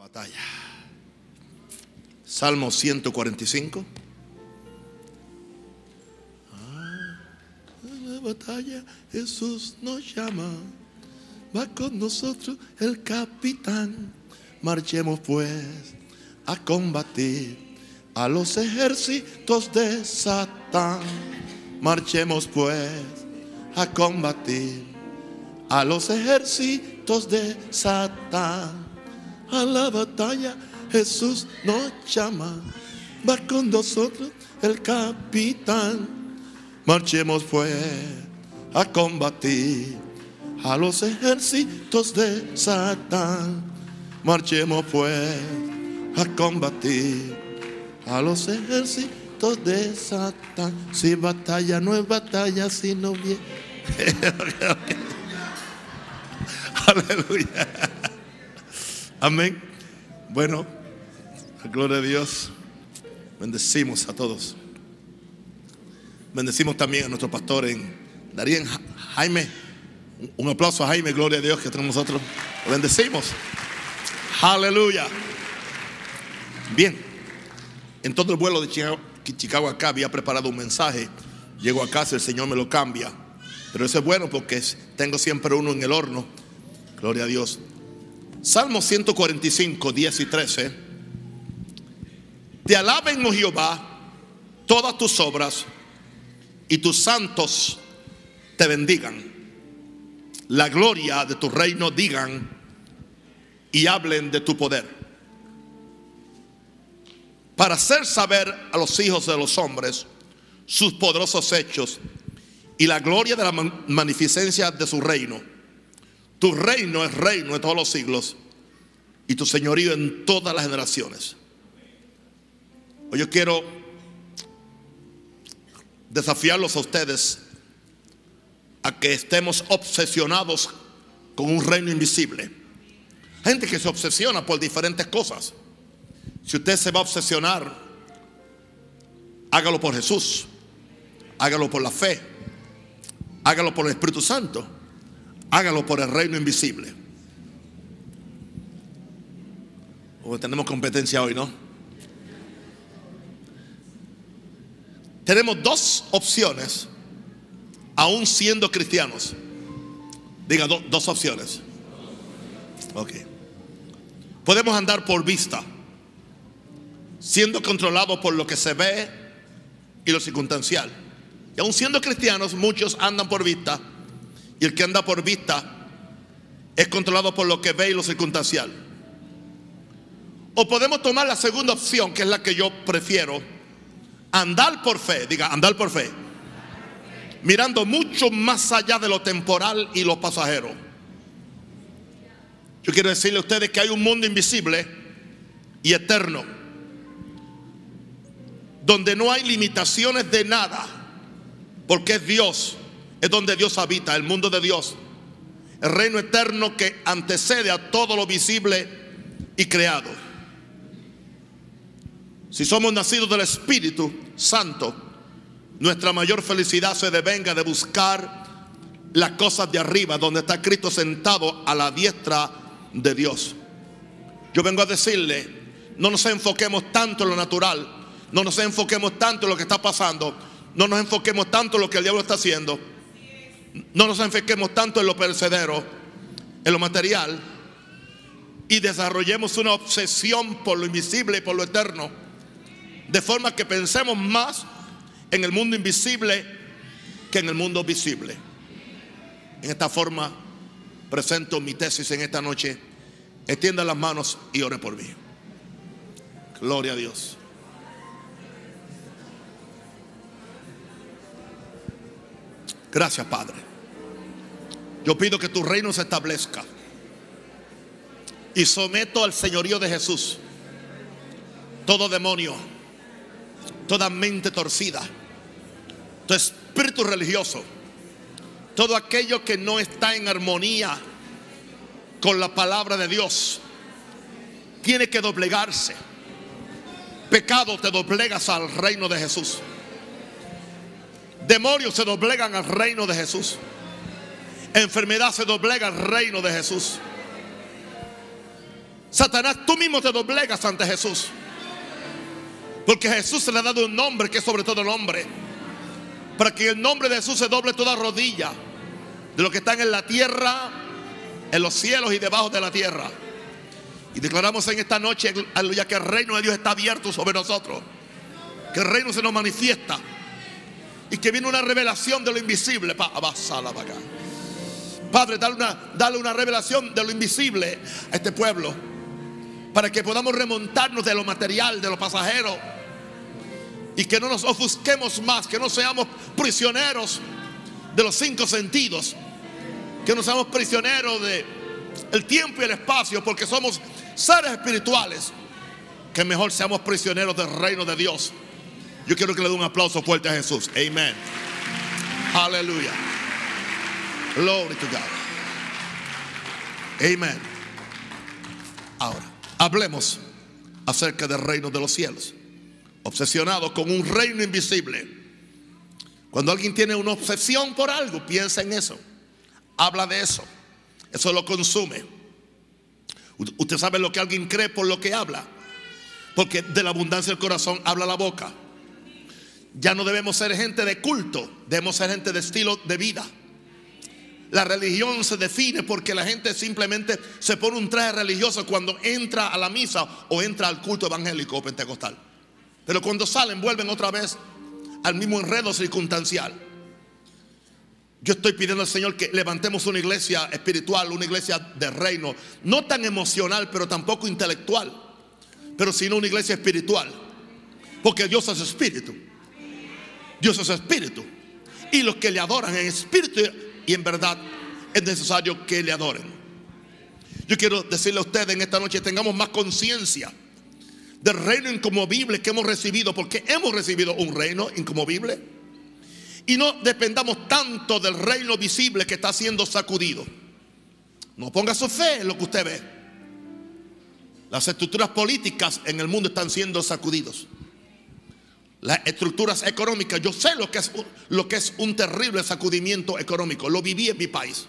batalla. Salmo 145. Ah, la batalla Jesús nos llama. Va con nosotros el capitán. Marchemos pues a combatir a los ejércitos de Satán. Marchemos pues a combatir a los ejércitos de Satán. A la batalla Jesús nos llama. Va con nosotros el capitán. Marchemos pues a combatir a los ejércitos de Satán. Marchemos pues a combatir a los ejércitos de Satán. Si batalla no es batalla, sino bien. Aleluya. Amén. Bueno, gloria a Dios. Bendecimos a todos. Bendecimos también a nuestro pastor en Darien Jaime. Un aplauso a Jaime, gloria a Dios que tenemos nosotros. Lo bendecimos. Aleluya. Bien. En todo el vuelo de Chicago, Chicago acá había preparado un mensaje. Llego a casa, el Señor me lo cambia. Pero eso es bueno porque tengo siempre uno en el horno. Gloria a Dios. Salmo 145, 10 y 13. Te alaben, oh Jehová, todas tus obras y tus santos te bendigan. La gloria de tu reino digan y hablen de tu poder. Para hacer saber a los hijos de los hombres sus poderosos hechos y la gloria de la magnificencia de su reino. Tu reino es reino de todos los siglos y tu señorío en todas las generaciones. Hoy yo quiero desafiarlos a ustedes a que estemos obsesionados con un reino invisible. Gente que se obsesiona por diferentes cosas. Si usted se va a obsesionar, hágalo por Jesús, hágalo por la fe, hágalo por el Espíritu Santo, hágalo por el reino invisible. Tenemos competencia hoy, ¿no? Tenemos dos opciones, aún siendo cristianos. Diga dos opciones. Ok. Podemos andar por vista, siendo controlados por lo que se ve y lo circunstancial. Y aún siendo cristianos, muchos andan por vista. Y el que anda por vista es controlado por lo que ve y lo circunstancial. O podemos tomar la segunda opción, que es la que yo prefiero. Andar por fe, diga, andar por fe. Mirando mucho más allá de lo temporal y lo pasajero. Yo quiero decirle a ustedes que hay un mundo invisible y eterno. Donde no hay limitaciones de nada. Porque es Dios. Es donde Dios habita, el mundo de Dios. El reino eterno que antecede a todo lo visible y creado. Si somos nacidos del Espíritu Santo, nuestra mayor felicidad se devenga de buscar las cosas de arriba, donde está Cristo sentado a la diestra de Dios. Yo vengo a decirle, no nos enfoquemos tanto en lo natural, no nos enfoquemos tanto en lo que está pasando, no nos enfoquemos tanto en lo que el diablo está haciendo, no nos enfoquemos tanto en lo perecedero, en lo material, y desarrollemos una obsesión por lo invisible y por lo eterno de forma que pensemos más en el mundo invisible que en el mundo visible. En esta forma presento mi tesis en esta noche. Extienda las manos y ore por mí. Gloria a Dios. Gracias, Padre. Yo pido que tu reino se establezca. Y someto al señorío de Jesús todo demonio toda mente torcida, tu espíritu religioso, todo aquello que no está en armonía con la palabra de Dios, tiene que doblegarse. Pecado te doblegas al reino de Jesús. Demonios se doblegan al reino de Jesús. Enfermedad se doblega al reino de Jesús. Satanás, tú mismo te doblegas ante Jesús. Porque Jesús se le ha dado un nombre que es sobre todo nombre. Para que el nombre de Jesús se doble toda rodilla. De los que están en la tierra, en los cielos y debajo de la tierra. Y declaramos en esta noche, aleluya, que el reino de Dios está abierto sobre nosotros. Que el reino se nos manifiesta. Y que viene una revelación de lo invisible. Padre, dale una, dale una revelación de lo invisible a este pueblo. Para que podamos remontarnos de lo material, de lo pasajero. Y que no nos ofusquemos más, que no seamos prisioneros de los cinco sentidos. Que no seamos prisioneros de tiempo y el espacio, porque somos seres espirituales. Que mejor seamos prisioneros del reino de Dios. Yo quiero que le dé un aplauso fuerte a Jesús. Amén. Aleluya. Glory to God. Amén. Ahora, hablemos acerca del reino de los cielos. Obsesionado con un reino invisible. Cuando alguien tiene una obsesión por algo, piensa en eso. Habla de eso. Eso lo consume. Usted sabe lo que alguien cree por lo que habla. Porque de la abundancia del corazón habla la boca. Ya no debemos ser gente de culto, debemos ser gente de estilo de vida. La religión se define porque la gente simplemente se pone un traje religioso cuando entra a la misa o entra al culto evangélico o pentecostal. Pero cuando salen vuelven otra vez al mismo enredo circunstancial. Yo estoy pidiendo al Señor que levantemos una iglesia espiritual, una iglesia de reino, no tan emocional, pero tampoco intelectual, pero sino una iglesia espiritual. Porque Dios es espíritu. Dios es espíritu. Y los que le adoran en espíritu y en verdad es necesario que le adoren. Yo quiero decirle a ustedes en esta noche, tengamos más conciencia del reino incomovible que hemos recibido, porque hemos recibido un reino incomovible y no dependamos tanto del reino visible que está siendo sacudido. No ponga su fe en lo que usted ve. Las estructuras políticas en el mundo están siendo sacudidos. Las estructuras económicas, yo sé lo que es lo que es un terrible sacudimiento económico. Lo viví en mi país.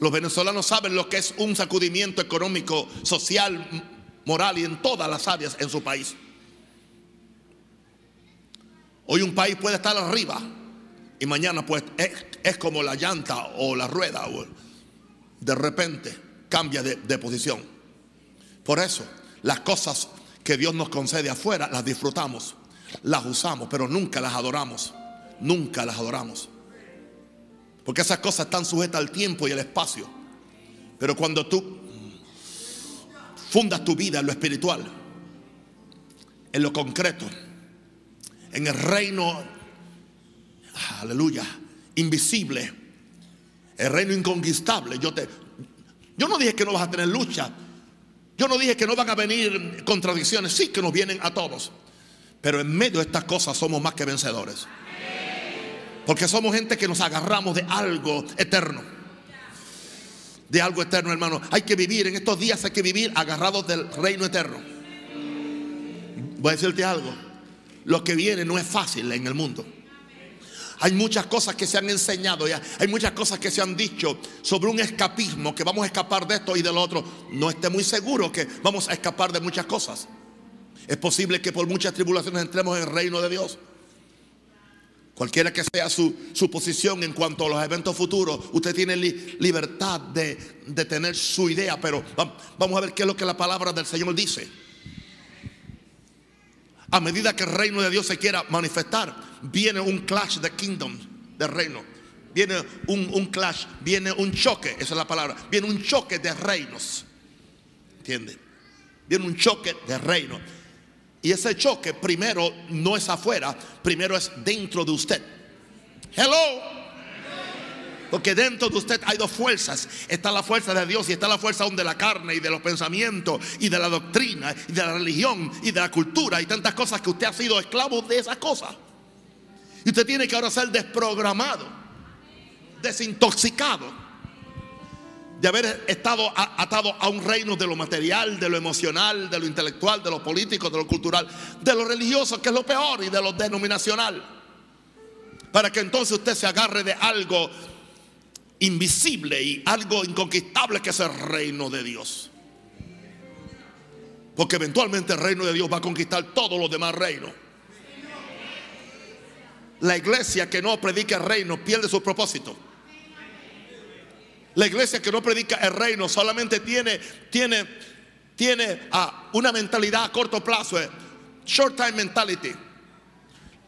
Los venezolanos saben lo que es un sacudimiento económico, social, moral y en todas las áreas en su país. Hoy un país puede estar arriba y mañana pues es, como la llanta o la rueda de repente cambia de, de posición. Por eso las cosas que Dios nos concede afuera las disfrutamos, las usamos, pero nunca las adoramos. Nunca las adoramos. Porque esas cosas están sujetas al tiempo y al espacio. Pero cuando tú fundas tu vida en lo espiritual, en lo concreto, en el reino, aleluya, invisible, el reino inconquistable. Yo, te, yo no dije que no vas a tener lucha. Yo no dije que no van a venir contradicciones. Sí que nos vienen a todos. Pero en medio de estas cosas somos más que vencedores. Porque somos gente que nos agarramos de algo eterno. De algo eterno, hermano. Hay que vivir, en estos días hay que vivir agarrados del reino eterno. Voy a decirte algo lo que viene no es fácil en el mundo. Hay muchas cosas que se han enseñado, ya. hay muchas cosas que se han dicho sobre un escapismo, que vamos a escapar de esto y del otro. No esté muy seguro que vamos a escapar de muchas cosas. Es posible que por muchas tribulaciones entremos en el reino de Dios. Cualquiera que sea su, posición en cuanto a los eventos futuros, usted tiene libertad de, de tener su idea, pero vamos a ver qué es lo que la palabra del Señor dice a medida que el reino de Dios se quiera manifestar, viene un clash de kingdom, de reino. Viene un, clash, viene un choque, esa es la palabra. Viene un choque de reinos. ¿Entiende? Viene un choque de reinos. Y ese choque primero no es afuera, primero es dentro de usted. Hello. Porque dentro de usted hay dos fuerzas. Está la fuerza de Dios y está la fuerza de la carne y de los pensamientos y de la doctrina y de la religión y de la cultura y tantas cosas que usted ha sido esclavo de esas cosas. Y usted tiene que ahora ser desprogramado, desintoxicado de haber estado atado a un reino de lo material, de lo emocional, de lo intelectual, de lo político, de lo cultural, de lo religioso, que es lo peor, y de lo denominacional. Para que entonces usted se agarre de algo invisible y algo inconquistable que es el reino de Dios. Porque eventualmente el reino de Dios va a conquistar todos los demás reinos. La iglesia que no predica el reino pierde su propósito. La iglesia que no predica el reino solamente tiene, tiene, tiene ah, una mentalidad a corto plazo, eh, short time mentality.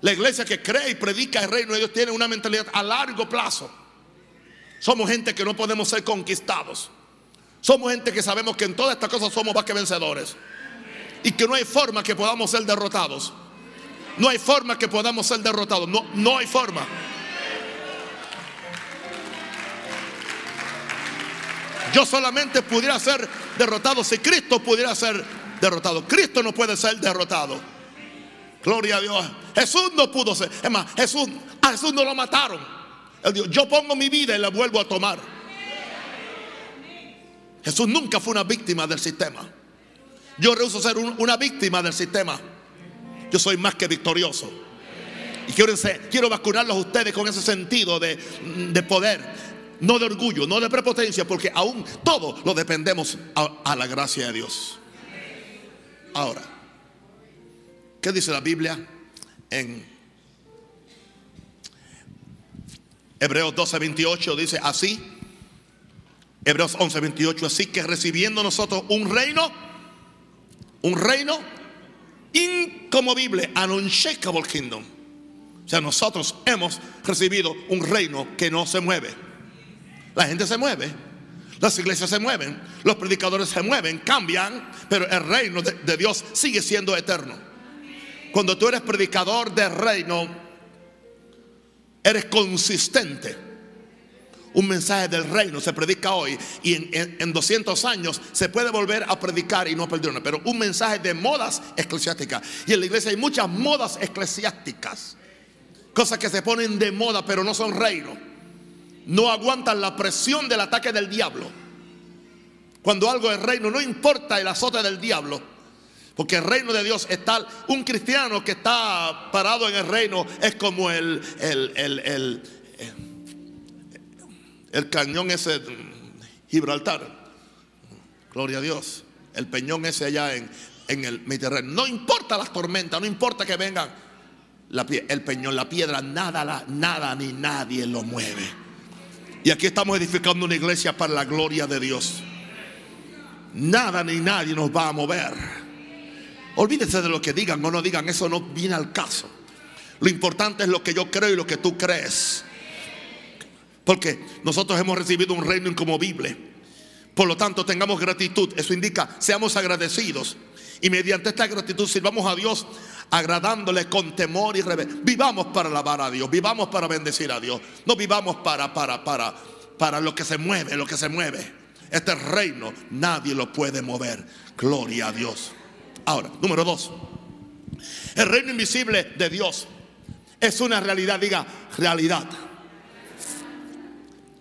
La iglesia que cree y predica el reino de Dios tiene una mentalidad a largo plazo. Somos gente que no podemos ser conquistados. Somos gente que sabemos que en todas estas cosas somos más que vencedores. Y que no hay forma que podamos ser derrotados. No hay forma que podamos ser derrotados. No, no hay forma. Yo solamente pudiera ser derrotado si Cristo pudiera ser derrotado. Cristo no puede ser derrotado. Gloria a Dios. Jesús no pudo ser. Es más, Jesús, a Jesús no lo mataron. Yo pongo mi vida y la vuelvo a tomar. Jesús nunca fue una víctima del sistema. Yo rehuso ser una víctima del sistema. Yo soy más que victorioso. Y quiero, quiero vacunarlos a ustedes con ese sentido de, de poder no de orgullo, no de prepotencia, porque aún todo lo dependemos a, la gracia de Dios. Ahora, ¿qué dice la Biblia en Hebreos 12, 28? Dice así, Hebreos 11, 28, así que recibiendo nosotros un reino, un reino incomovible, an unshakable kingdom. O sea, nosotros hemos recibido un reino que no se mueve. La gente se mueve, las iglesias se mueven, los predicadores se mueven, cambian, pero el reino de, Dios sigue siendo eterno. Cuando tú eres predicador del reino, eres consistente. Un mensaje del reino se predica hoy y en, 200 años se puede volver a predicar y no perderlo. Pero un mensaje de modas eclesiásticas. Y en la iglesia hay muchas modas eclesiásticas. Cosas que se ponen de moda pero no son reino no aguantan la presión del ataque del diablo. Cuando algo es reino, no importa el azote del diablo. Porque el reino de Dios está, un cristiano que está parado en el reino es como el, el, el, el, cañón ese Gibraltar. Gloria a Dios. El peñón ese allá en, en el Mediterráneo. No importa las tormentas, no importa que vengan el peñón, la piedra, nada, nada ni nadie lo mueve. Y aquí estamos edificando una iglesia para la gloria de Dios. Nada ni nadie nos va a mover. Olvídese de lo que digan o no digan, eso no viene al caso. Lo importante es lo que yo creo y lo que tú crees. Porque nosotros hemos recibido un reino incomovible. Por lo tanto, tengamos gratitud. Eso indica, seamos agradecidos. Y mediante esta gratitud sirvamos a Dios agradándole con temor y reverencia. Vivamos para alabar a Dios, vivamos para bendecir a Dios. No vivamos para, para, para, para lo que se mueve, lo que se mueve. Este reino nadie lo puede mover. Gloria a Dios. Ahora, número dos. El reino invisible de Dios es una realidad, diga, realidad.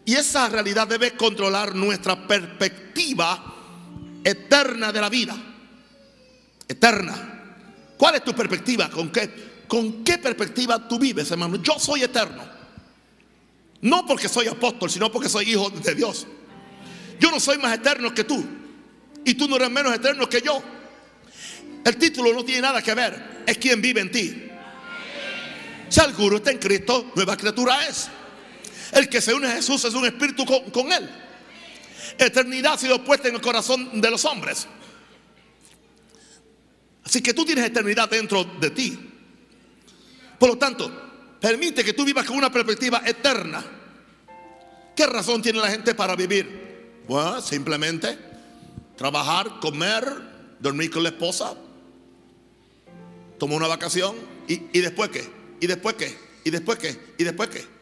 Y esa realidad debe controlar nuestra perspectiva eterna de la vida eterna. ¿Cuál es tu perspectiva? ¿Con qué, ¿Con qué perspectiva tú vives, hermano? Yo soy eterno. No porque soy apóstol, sino porque soy hijo de Dios. Yo no soy más eterno que tú. Y tú no eres menos eterno que yo. El título no tiene nada que ver. Es quien vive en ti. Si alguno está en Cristo, nueva criatura es. El que se une a Jesús es un espíritu con, él. Eternidad ha sido puesta en el corazón de los hombres. Así que tú tienes eternidad dentro de ti. Por lo tanto, permite que tú vivas con una perspectiva eterna. ¿Qué razón tiene la gente para vivir? Bueno, simplemente trabajar, comer, dormir con la esposa, tomar una vacación y, y después qué, y después qué, y después qué, y después qué.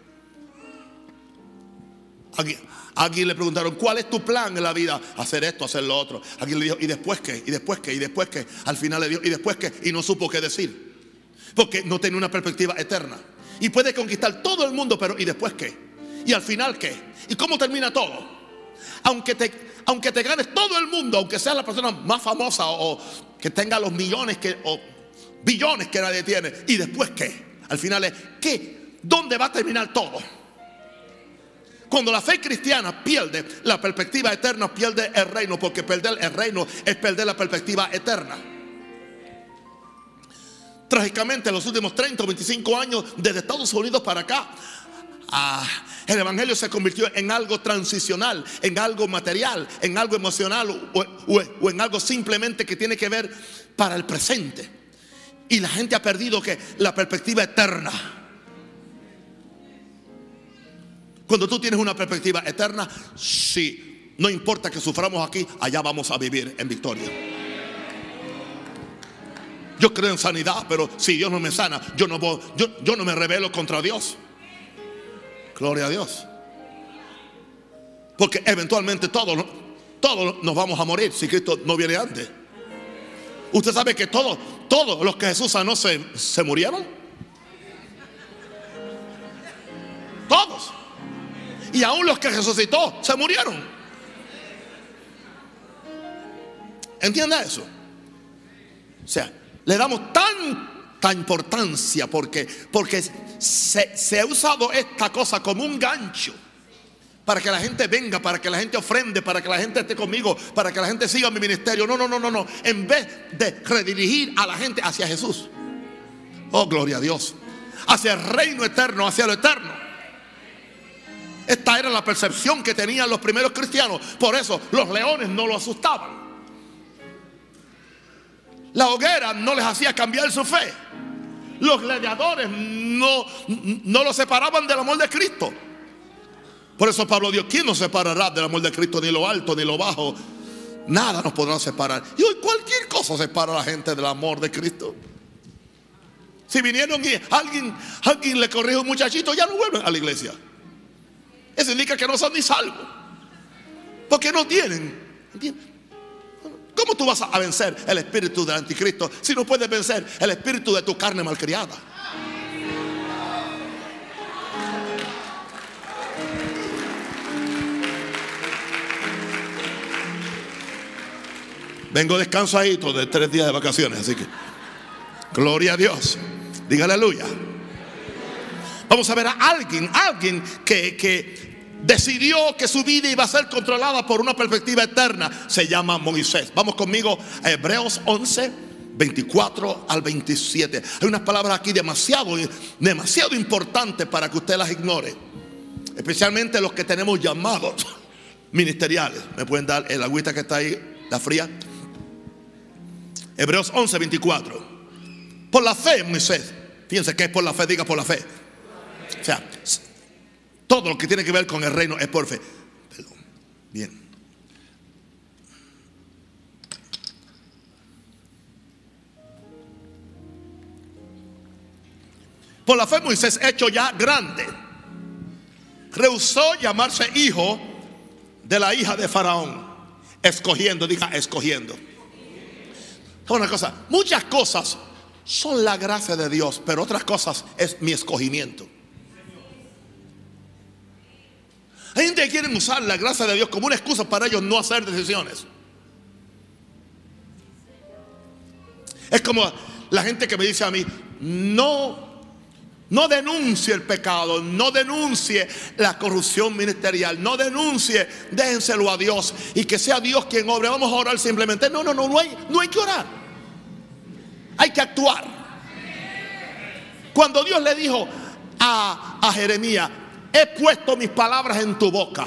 Aquí, alguien le preguntaron, ¿cuál es tu plan en la vida? Hacer esto, hacer lo otro. Alguien le dijo, ¿y después qué? ¿Y después qué? ¿Y después qué? Al final le dijo, ¿y después qué? Y no supo qué decir. Porque no tenía una perspectiva eterna. Y puede conquistar todo el mundo, pero ¿y después qué? ¿Y al final qué? ¿Y cómo termina todo? Aunque te, aunque te ganes todo el mundo, aunque seas la persona más famosa o, que tenga los millones que, o billones que nadie tiene. ¿Y después qué? Al final es, ¿qué? ¿Dónde va a terminar todo? Cuando la fe cristiana pierde la perspectiva eterna, pierde el reino, porque perder el reino es perder la perspectiva eterna. Trágicamente, en los últimos 30 o 25 años, desde Estados Unidos para acá, ah, el Evangelio se convirtió en algo transicional, en algo material, en algo emocional o en algo simplemente que tiene que ver para el presente. Y la gente ha perdido que la perspectiva eterna. Cuando tú tienes una perspectiva eterna, sí, no importa que suframos aquí, allá vamos a vivir en victoria. Yo creo en sanidad, pero si Dios no me sana, yo no, yo, yo no me rebelo contra Dios. Gloria a Dios. Porque eventualmente todos, todos nos vamos a morir si Cristo no viene antes. Usted sabe que todos, todos los que Jesús sanó se, se murieron. Todos. Y aún los que resucitó se murieron. ¿Entiende eso? O sea, le damos tanta importancia porque, porque se, se ha usado esta cosa como un gancho para que la gente venga, para que la gente ofrende, para que la gente esté conmigo, para que la gente siga mi ministerio. No, no, no, no, no. En vez de redirigir a la gente hacia Jesús. Oh, gloria a Dios. Hacia el reino eterno, hacia lo eterno. Esta era la percepción que tenían los primeros cristianos. Por eso los leones no lo asustaban. La hoguera no les hacía cambiar su fe. Los gladiadores no, no lo separaban del amor de Cristo. Por eso Pablo dijo, ¿quién nos separará del amor de Cristo? Ni lo alto, ni lo bajo. Nada nos podrá separar. Y hoy cualquier cosa separa a la gente del amor de Cristo. Si vinieron y alguien, alguien le corrijo un muchachito, ya no vuelven a la iglesia. Eso indica que no son ni salvos. Porque no tienen. ¿Cómo tú vas a vencer el espíritu del anticristo si no puedes vencer el espíritu de tu carne malcriada? Vengo descansadito de tres días de vacaciones, así que gloria a Dios. Diga aleluya. Vamos a ver a alguien, alguien que, que decidió que su vida iba a ser controlada por una perspectiva eterna. Se llama Moisés. Vamos conmigo a Hebreos 11, 24 al 27. Hay unas palabras aquí demasiado, demasiado importantes para que usted las ignore. Especialmente los que tenemos llamados ministeriales. ¿Me pueden dar el agüita que está ahí, la fría? Hebreos 11, 24. Por la fe, Moisés. Fíjense que es por la fe, diga por la fe. O sea, todo lo que tiene que ver con el reino es por fe. Perdón. Bien. Por la fe Moisés hecho ya grande, rehusó llamarse hijo de la hija de Faraón, escogiendo, diga escogiendo una cosa, muchas cosas son la gracia de Dios, pero otras cosas es mi escogimiento. Que quiere usar la gracia de Dios como una excusa para ellos no hacer decisiones. Es como la gente que me dice a mí, no, no denuncie el pecado, no denuncie la corrupción ministerial, no denuncie, déjenselo a Dios y que sea Dios quien obre. Vamos a orar simplemente. No, no, no, no hay, no hay que orar. Hay que actuar. Cuando Dios le dijo a, a Jeremías, he puesto mis palabras en tu boca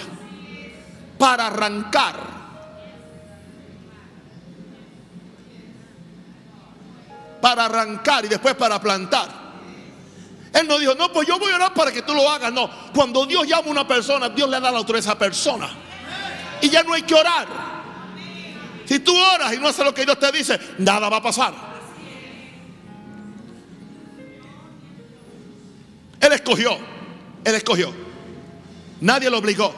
para arrancar. Para arrancar y después para plantar. Él no dijo, no, pues yo voy a orar para que tú lo hagas. No, cuando Dios llama a una persona, Dios le da la autoridad a esa persona. Y ya no hay que orar. Si tú oras y no haces lo que Dios te dice, nada va a pasar. Él escogió, él escogió. Nadie lo obligó.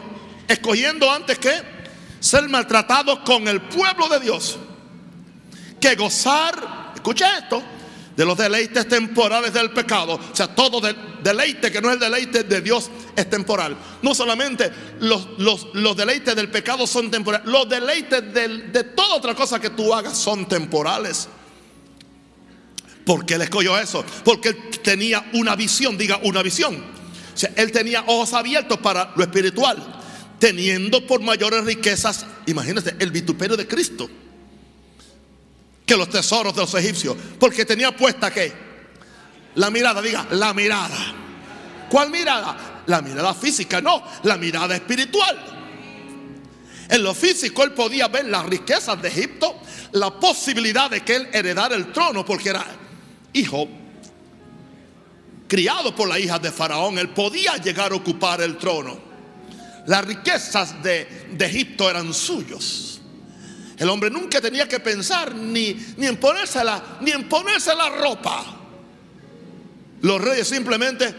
Escogiendo antes que ser maltratado con el pueblo de Dios. Que gozar, escucha esto, de los deleites temporales del pecado. O sea, todo deleite que no es el deleite de Dios es temporal. No solamente los, los, deleites del pecado son temporales, los deleites de toda otra cosa que tú hagas son temporales. ¿Por qué él escogió eso? Porque él tenía una visión, diga una visión. Él tenía ojos abiertos para lo espiritual, teniendo por mayores riquezas, imagínense, el vituperio de Cristo, que los tesoros de los egipcios, porque tenía puesta que la mirada, diga, la mirada. ¿Cuál mirada? La mirada física, no, la mirada espiritual. En lo físico él podía ver las riquezas de Egipto, la posibilidad de que él heredara el trono, porque era hijo criado por la hija de Faraón, él podía llegar a ocupar el trono. Las riquezas de, Egipto eran suyos. El hombre nunca tenía que pensar ni, ni, en ponérsela, ni en ponerse la ropa. Los reyes simplemente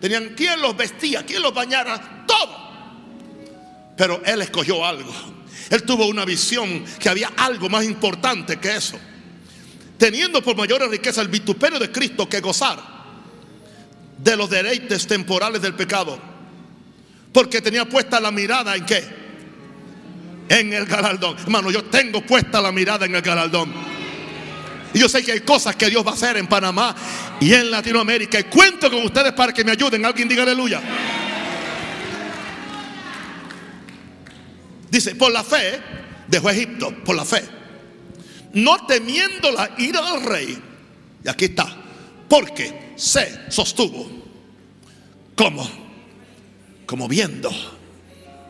tenían quien los vestía, quien los bañara, todo. Pero él escogió algo. Él tuvo una visión que había algo más importante que eso. Teniendo por mayores riqueza el vituperio de Cristo que gozar de los deleites temporales del pecado. Porque tenía puesta la mirada en qué? En el galardón. Hermano, yo tengo puesta la mirada en el galardón. Y yo sé que hay cosas que Dios va a hacer en Panamá y en Latinoamérica. Y cuento con ustedes para que me ayuden. Alguien diga aleluya. Dice, por la fe dejó Egipto, por la fe. No temiendo la ira del rey. Y aquí está. Porque se sostuvo. como Como viendo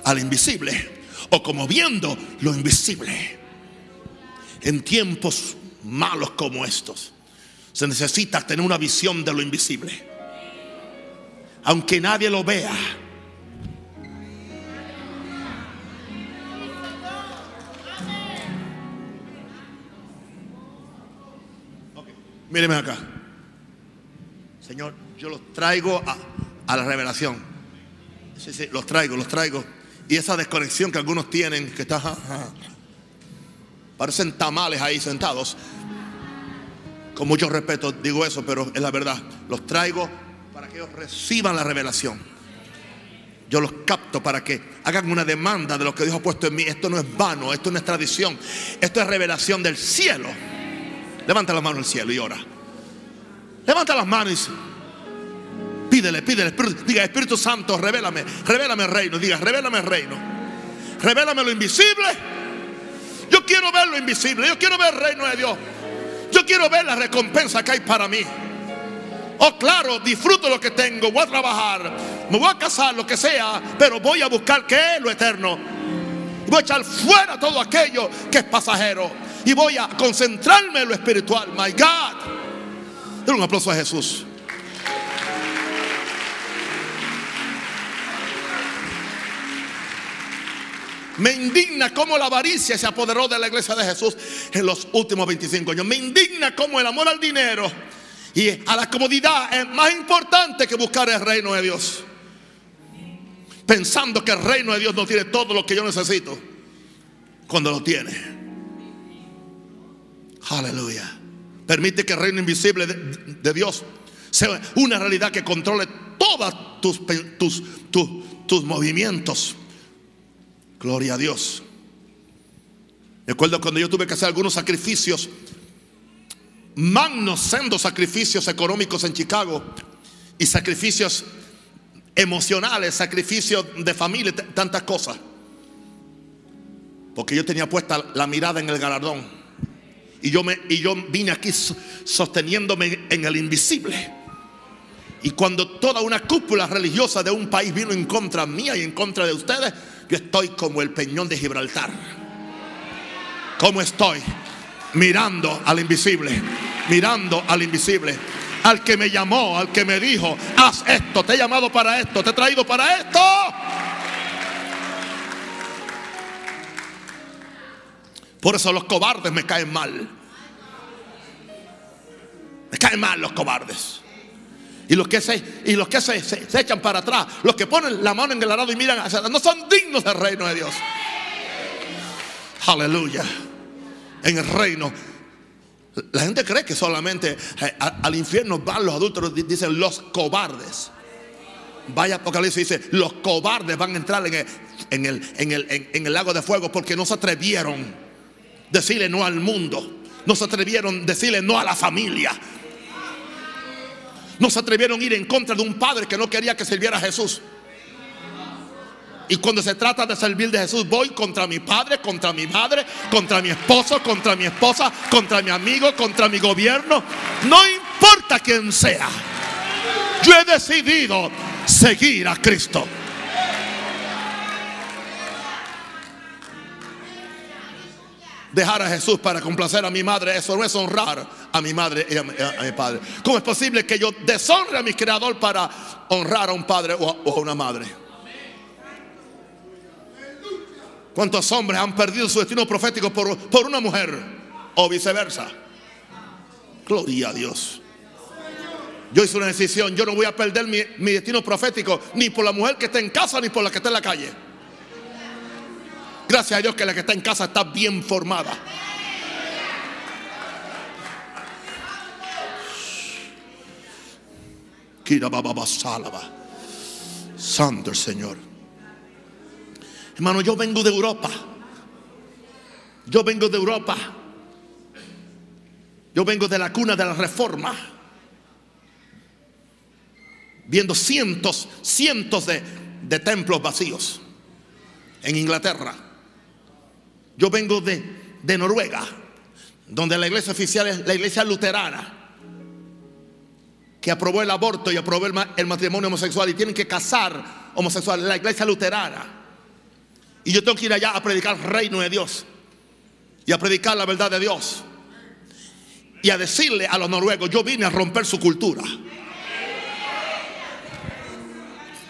al invisible o como viendo lo invisible. En tiempos malos como estos, se necesita tener una visión de lo invisible. Aunque nadie lo vea. Míreme acá. Señor, yo los traigo a, la revelación. Sí, sí, los traigo, los traigo. Y esa desconexión que algunos tienen, que está, parecen tamales ahí sentados. Con mucho respeto digo eso, pero es la verdad. Los traigo para que ellos reciban la revelación. Yo los capto para que hagan una demanda de lo que Dios ha puesto en mí. Esto no es vano, esto no es tradición. Esto es revelación del cielo. Levanta la mano al cielo y ora. Levanta las manos y pídele, pídele. Diga, Espíritu Santo, revélame, revélame el reino. Diga, revélame el reino. Revélame lo invisible. Yo quiero ver lo invisible. Yo quiero ver el reino de Dios. Yo quiero ver la recompensa que hay para mí. Oh, claro, disfruto lo que tengo. Voy a trabajar. Me voy a casar, lo que sea. Pero voy a buscar que es lo eterno. Voy a echar fuera todo aquello que es pasajero. Y voy a concentrarme en lo espiritual. My God un aplauso a Jesús. Me indigna cómo la avaricia se apoderó de la iglesia de Jesús en los últimos 25 años. Me indigna cómo el amor al dinero y a la comodidad es más importante que buscar el reino de Dios. Pensando que el reino de Dios no tiene todo lo que yo necesito cuando lo tiene. Aleluya. Permite que el reino invisible de, Dios sea una realidad que controle todos tus, tus, tus, movimientos. Gloria a Dios. Recuerdo cuando yo tuve que hacer algunos sacrificios, magnos siendo sacrificios económicos en Chicago y sacrificios emocionales, sacrificios de familia, tantas cosas. Porque yo tenía puesta la mirada en el galardón. Y yo, me, y yo vine aquí sosteniéndome en el invisible. Y cuando toda una cúpula religiosa de un país vino en contra mía y en contra de ustedes, yo estoy como el peñón de Gibraltar. ¿Cómo estoy? Mirando al invisible, mirando al invisible. Al que me llamó, al que me dijo, haz esto, te he llamado para esto, te he traído para esto. Por eso los cobardes me caen mal. Me caen mal los cobardes. Y los que, se, y los que se, se, echan para atrás, los que ponen la mano en el arado y miran hacia atrás, no son dignos del reino de Dios. Aleluya. En el reino. La gente cree que solamente eh, al infierno van los adultos, dicen los cobardes. Vaya Apocalipsis dice, los cobardes van a entrar en en el, en el, en el lago de fuego porque no se atrevieron decirle no al mundo. No se atrevieron a decirle no a la familia. No se atrevieron a ir en contra de un padre que no quería que sirviera a Jesús. Y cuando se trata de servir de Jesús, voy contra mi padre, contra mi madre, contra mi esposo, contra mi esposa, contra mi amigo, contra mi gobierno. No importa quién sea. Yo he decidido seguir a Cristo. Dejar a Jesús para complacer a mi madre, eso no es honrar a mi madre y a mi, padre. ¿Cómo es posible que yo deshonre a mi creador para honrar a un padre o a una madre? ¿Cuántos hombres han perdido su destino profético por, por una mujer? O viceversa. Gloria a Dios. Yo hice una decisión. Yo no voy a perder mi, mi, destino profético ni por la mujer que está en casa ni por la que está en la calle. Gracias a Dios que la que está en casa está bien formada. Santo el Señor. Hermano, yo vengo de Europa. Yo vengo de Europa. Yo vengo de la cuna de la reforma. Viendo cientos, cientos de, de templos vacíos en Inglaterra. Yo vengo de, de Noruega, donde la iglesia oficial es la iglesia luterana que aprobó el aborto y aprobó el, matrimonio homosexual y tienen que casar homosexuales, la iglesia luterana. Y yo tengo que ir allá a predicar el reino de Dios. Y a predicar la verdad de Dios. Y a decirle a los noruegos, yo vine a romper su cultura.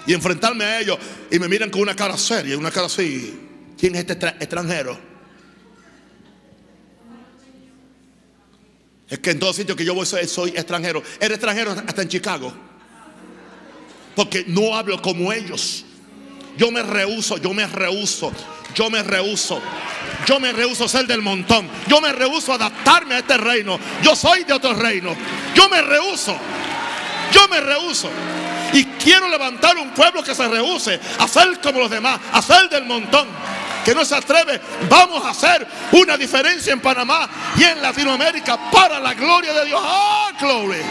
Y enfrentarme a ellos. Y me miran con una cara seria, una cara así. ¿Quién es este extranjero? Es que en todos sitios que yo voy soy, soy extranjero. Eres extranjero hasta en Chicago. Porque no hablo como ellos. Yo me rehuso, yo me rehuso, yo me rehuso. Yo me rehuso ser del montón. Yo me rehuso adaptarme a este reino. Yo soy de otro reino. Yo me rehuso. Yo me rehuso. Y quiero levantar un pueblo que se rehúse a ser como los demás, a ser del montón. Que no se atreve. Vamos a hacer una diferencia en Panamá y en Latinoamérica para la gloria de Dios. ¡Ah, gloria!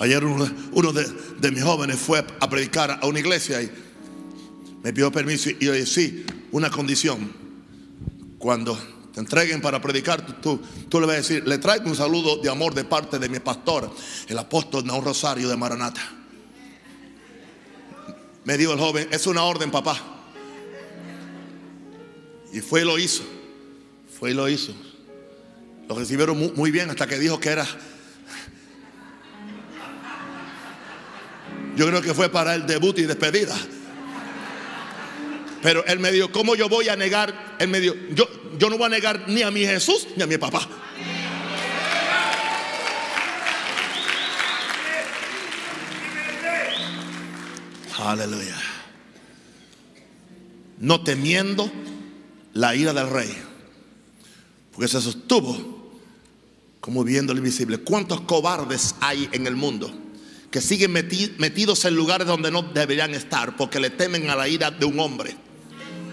Ayer uno, de, mis jóvenes fue a predicar a una iglesia y me pidió permiso y yo dije, sí, una condición. Cuando te entreguen para predicar, tú, tú, le vas a decir, le traigo un saludo de amor de parte de mi pastor, el apóstol Naúl Rosario de Maranata. Me dijo el joven, es una orden, papá. Y fue y lo hizo. Fue y lo hizo. Lo recibieron muy bien hasta que dijo que era Yo creo que fue para el debut y despedida. Pero él me dijo, ¿cómo yo voy a negar? Él me dijo, yo, yo no voy a negar ni a mi Jesús ni a mi papá. Aleluya. No temiendo la ira del rey. Porque se sostuvo como viendo lo invisible. ¿Cuántos cobardes hay en el mundo? que siguen metidos en lugares donde no deberían estar porque le temen a la ira de un hombre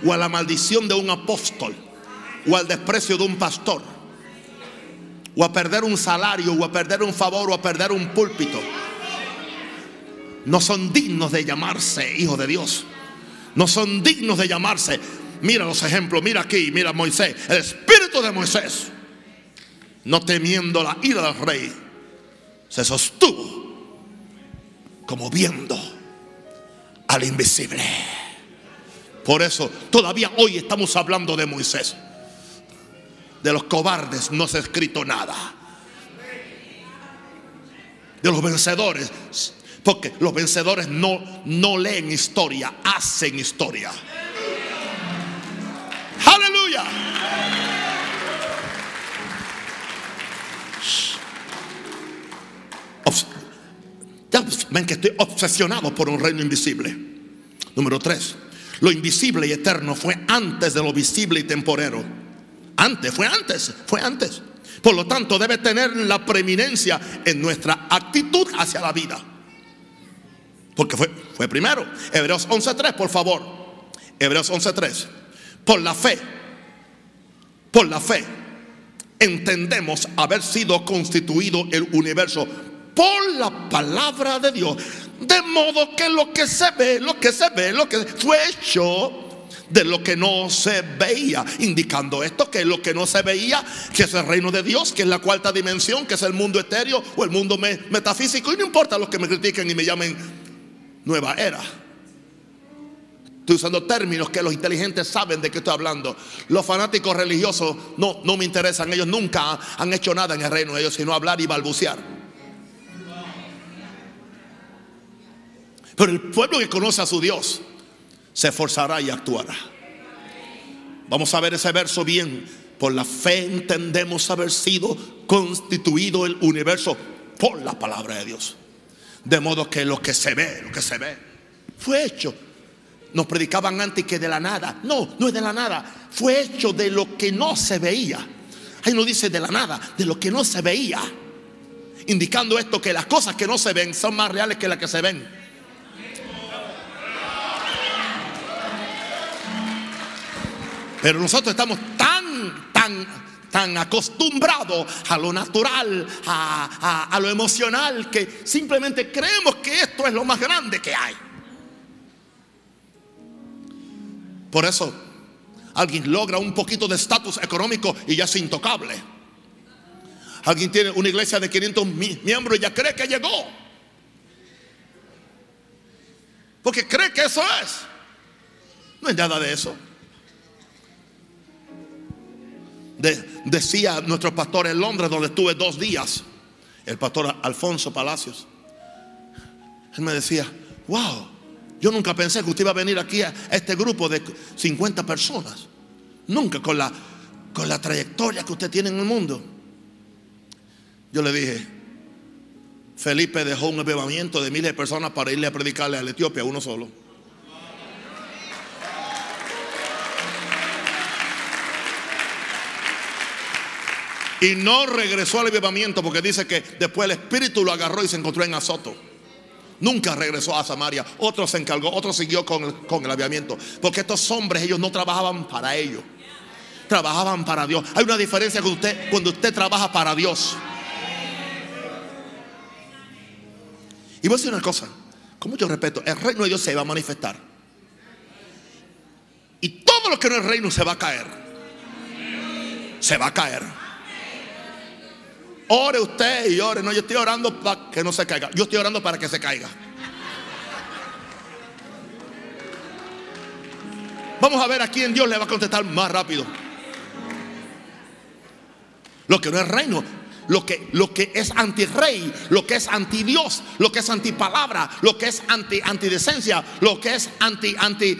o a la maldición de un apóstol o al desprecio de un pastor o a perder un salario o a perder un favor o a perder un púlpito. No son dignos de llamarse hijos de Dios. No son dignos de llamarse. Mira los ejemplos, mira aquí, mira Moisés, el espíritu de Moisés, no temiendo la ira del rey, se sostuvo como viendo al invisible. Por eso todavía hoy estamos hablando de Moisés. De los cobardes no se ha escrito nada. De los vencedores. Porque los vencedores no, no leen historia, hacen historia. Aleluya. ven que estoy obsesionado por un reino invisible. Número tres, lo invisible y eterno fue antes de lo visible y temporero. Antes, fue antes, fue antes. Por lo tanto, debe tener la preeminencia en nuestra actitud hacia la vida. Porque fue, fue primero. Hebreos 11.3, por favor. Hebreos 11.3. Por la fe. Por la fe. Entendemos haber sido constituido el universo por la palabra de Dios. De modo que lo que se ve, lo que se ve, lo que fue hecho de lo que no se veía, indicando esto que lo que no se veía, que es el reino de Dios, que es la cuarta dimensión, que es el mundo etéreo o el mundo metafísico, y no importa los que me critiquen y me llamen nueva era. Estoy usando términos que los inteligentes saben de qué estoy hablando. Los fanáticos religiosos no, no me interesan. Ellos nunca han hecho nada en el reino de Dios, sino hablar y balbucear. Pero el pueblo que conoce a su Dios se esforzará y actuará. Vamos a ver ese verso bien. Por la fe entendemos haber sido constituido el universo por la palabra de Dios. De modo que lo que se ve, lo que se ve, fue hecho. Nos predicaban antes que de la nada. No, no es de la nada. Fue hecho de lo que no se veía. Ahí no dice de la nada, de lo que no se veía. Indicando esto que las cosas que no se ven son más reales que las que se ven. Pero nosotros estamos tan, tan, tan acostumbrados a lo natural, a, lo emocional, que simplemente creemos que esto es lo más grande que hay. Por eso, alguien logra un poquito de estatus económico y ya es intocable. Alguien tiene una iglesia de 500 miembros y ya cree que llegó. Porque cree que eso es. No es nada de eso. Decía nuestro pastor en Londres, donde estuve dos días, el pastor Alfonso Palacios. Él me decía, wow, yo nunca pensé que usted iba a venir aquí a este grupo de 50 personas. Nunca con la, con la trayectoria que usted tiene en el mundo. Yo le dije, Felipe dejó un avivamiento de miles de personas para irle a predicarle a la Etiopía, uno solo. Y no regresó al avivamiento porque dice que después el Espíritu lo agarró y se encontró en Azoto. Nunca regresó a Samaria. Otro se encargó, otro siguió con el, con el aviamiento. Porque estos hombres, ellos no trabajaban para ellos. Trabajaban para Dios. Hay una diferencia con usted cuando usted trabaja para Dios. Y voy a decir una cosa, con mucho respeto, el reino de Dios se va a manifestar. Y todo lo que no es reino se va a caer. Se va a caer. Ore usted y ore. No, yo estoy orando para que no se caiga. Yo estoy orando para que se caiga. Vamos a ver a quién Dios le va a contestar más rápido. Lo que no es reino, lo que, lo que es anti-rey, lo que es anti-dios, lo que es anti-palabra, lo que es anti-antidecencia, lo que es anti-anti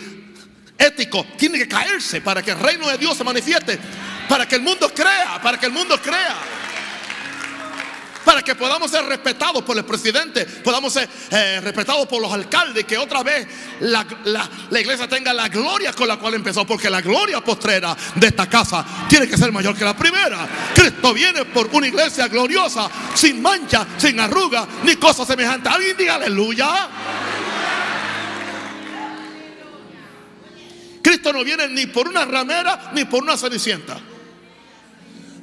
ético, tiene que caerse para que el reino de Dios se manifieste, para que el mundo crea, para que el mundo crea para que podamos ser respetados por el presidente, podamos ser eh, respetados por los alcaldes, que otra vez la, iglesia tenga la gloria con la cual empezó, porque la gloria postrera de esta casa tiene que ser mayor que la primera. Cristo viene por una iglesia gloriosa, sin mancha, sin arruga, ni cosa semejante. Alguien diga aleluya. Cristo no viene ni por una ramera ni por una cenicienta.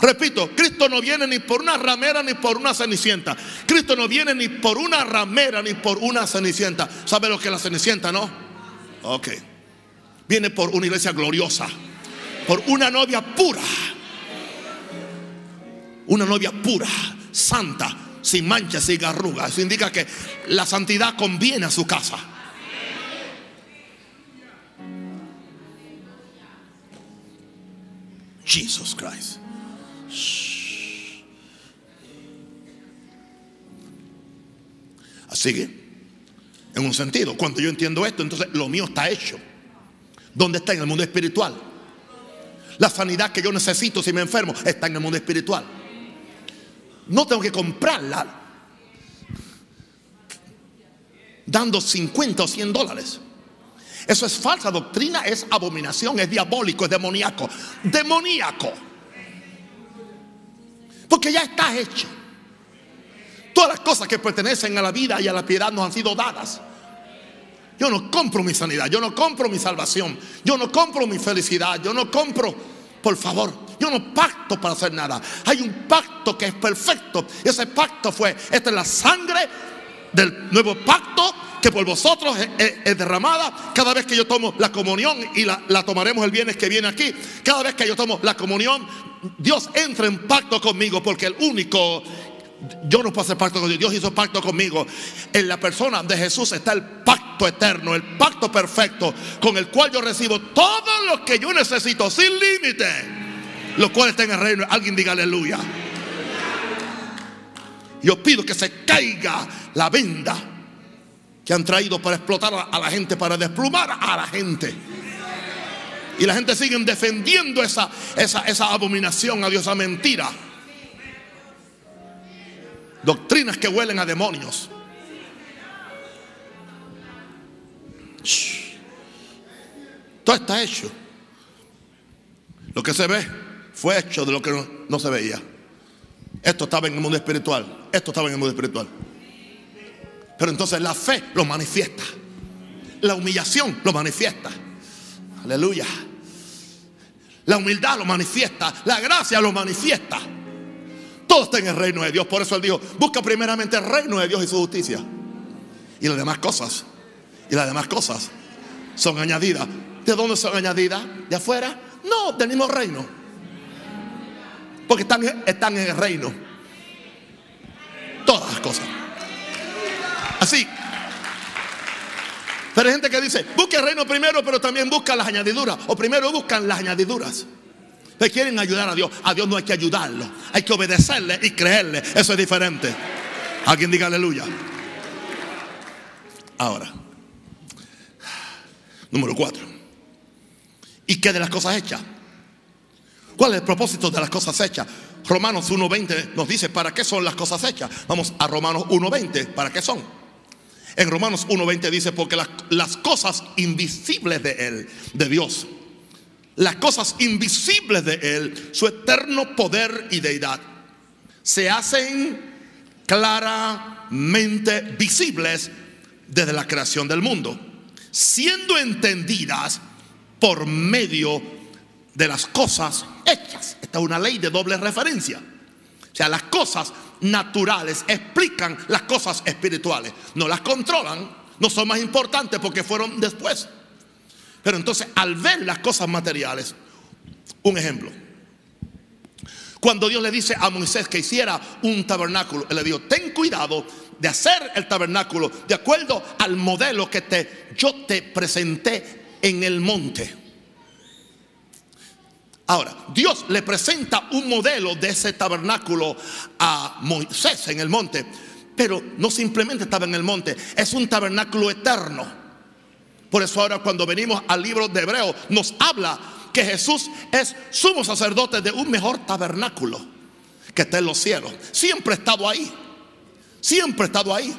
Repito, Cristo no viene ni por una ramera ni por una cenicienta. Cristo no viene ni por una ramera ni por una cenicienta. ¿Sabe lo que es la cenicienta, no? Ok. Viene por una iglesia gloriosa. Por una novia pura. Una novia pura, santa, sin manchas, sin arrugas. Eso indica que la santidad conviene a su casa. Jesus Christ. Así que, en un sentido, cuando yo entiendo esto, entonces lo mío está hecho. ¿Dónde está? En el mundo espiritual. La sanidad que yo necesito si me enfermo está en el mundo espiritual. No tengo que comprarla dando 50 o 100 dólares. Eso es falsa doctrina, es abominación, es diabólico, es demoníaco. Demoníaco. Porque ya está hecho. Todas las cosas que pertenecen a la vida y a la piedad nos han sido dadas. Yo no compro mi sanidad, yo no compro mi salvación, yo no compro mi felicidad, yo no compro, por favor, yo no pacto para hacer nada. Hay un pacto que es perfecto. Ese pacto fue, esta es la sangre del nuevo pacto que por vosotros es, derramada. Cada vez que yo tomo la comunión y la, la tomaremos el viernes que viene aquí, cada vez que yo tomo la comunión, Dios entra en pacto conmigo porque el único yo no puedo hacer pacto con Dios. Dios hizo pacto conmigo. En la persona de Jesús está el pacto eterno, el pacto perfecto, con el cual yo recibo todo lo que yo necesito sin límite. Lo cual está en el reino. Alguien diga aleluya. Yo pido que se caiga la venda que han traído para explotar a la gente, para desplumar a la gente. Y la gente sigue defendiendo esa, esa, esa abominación a Dios, esa mentira. Doctrinas que huelen a demonios. Todo está hecho. Lo que se ve fue hecho de lo que no, se veía. Esto estaba en el mundo espiritual. Esto estaba en el mundo espiritual. Pero entonces la fe lo manifiesta. La humillación lo manifiesta. Aleluya. La humildad lo manifiesta. La gracia lo manifiesta. Todo está en el reino de Dios. Por eso Él dijo, busca primeramente el reino de Dios y su justicia. Y las demás cosas, y las demás cosas son añadidas. ¿De dónde son añadidas? ¿De afuera? No, del mismo reino. Porque están, están en el reino. Todas las cosas. Así. Pero hay gente que dice, busca el reino primero, pero también busca las añadiduras. O primero buscan las añadiduras. Le quieren ayudar a Dios. A Dios no hay que ayudarlo. Hay que obedecerle y creerle. Eso es diferente. Alguien diga aleluya. Ahora, número cuatro. ¿Y qué de las cosas hechas? ¿Cuál es el propósito de las cosas hechas? Romanos 1.20 nos dice, ¿para qué son las cosas hechas? Vamos a Romanos 1.20, ¿para qué son? En Romanos 1.20 dice, porque las, las cosas invisibles de Él, de Dios, las cosas invisibles de Él, su eterno poder y deidad, se hacen claramente visibles desde la creación del mundo, siendo entendidas por medio de las cosas hechas. Esta es una ley de doble referencia. O sea, las cosas naturales explican las cosas espirituales. No las controlan, no son más importantes porque fueron después. Pero entonces al ver las cosas materiales, un ejemplo. Cuando Dios le dice a Moisés que hiciera un tabernáculo, él le dijo, ten cuidado de hacer el tabernáculo de acuerdo al modelo que te, yo te presenté en el monte. Ahora, Dios le presenta un modelo de ese tabernáculo a Moisés en el monte, pero no simplemente estaba en el monte, es un tabernáculo eterno. Por eso ahora cuando venimos al libro de Hebreo nos habla que Jesús es sumo sacerdote de un mejor tabernáculo que está en los cielos. Siempre ha estado ahí. Siempre ha estado ahí.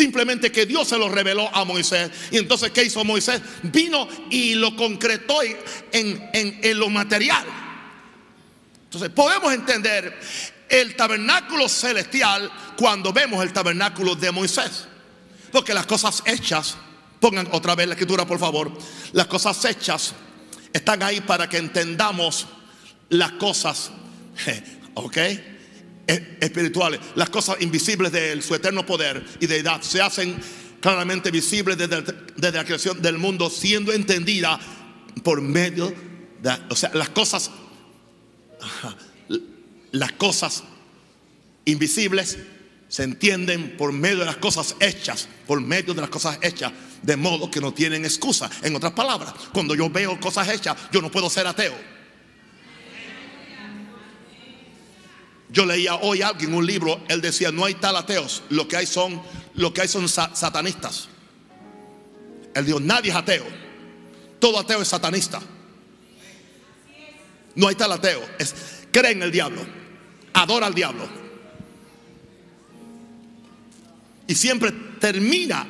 Simplemente que Dios se lo reveló a Moisés. Y entonces, ¿qué hizo Moisés? Vino y lo concretó en, en, en lo material. Entonces, podemos entender el tabernáculo celestial cuando vemos el tabernáculo de Moisés. Porque las cosas hechas Pongan otra vez la escritura, por favor. Las cosas hechas están ahí para que entendamos las cosas, ¿ok? E, espirituales, las cosas invisibles de su eterno poder y deidad, se hacen claramente visibles desde, desde la creación del mundo, siendo entendida por medio de, o sea, las cosas, las cosas invisibles se entienden por medio de las cosas hechas, por medio de las cosas hechas, de modo que no tienen excusa. En otras palabras, cuando yo veo cosas hechas, yo no puedo ser ateo. Yo leía hoy a alguien un libro, él decía, no hay tal ateos, lo que hay son, lo que hay son satanistas. Él dijo, nadie es ateo. Todo ateo es satanista. No hay tal ateo. Es, cree en el diablo. Adora al diablo y siempre termina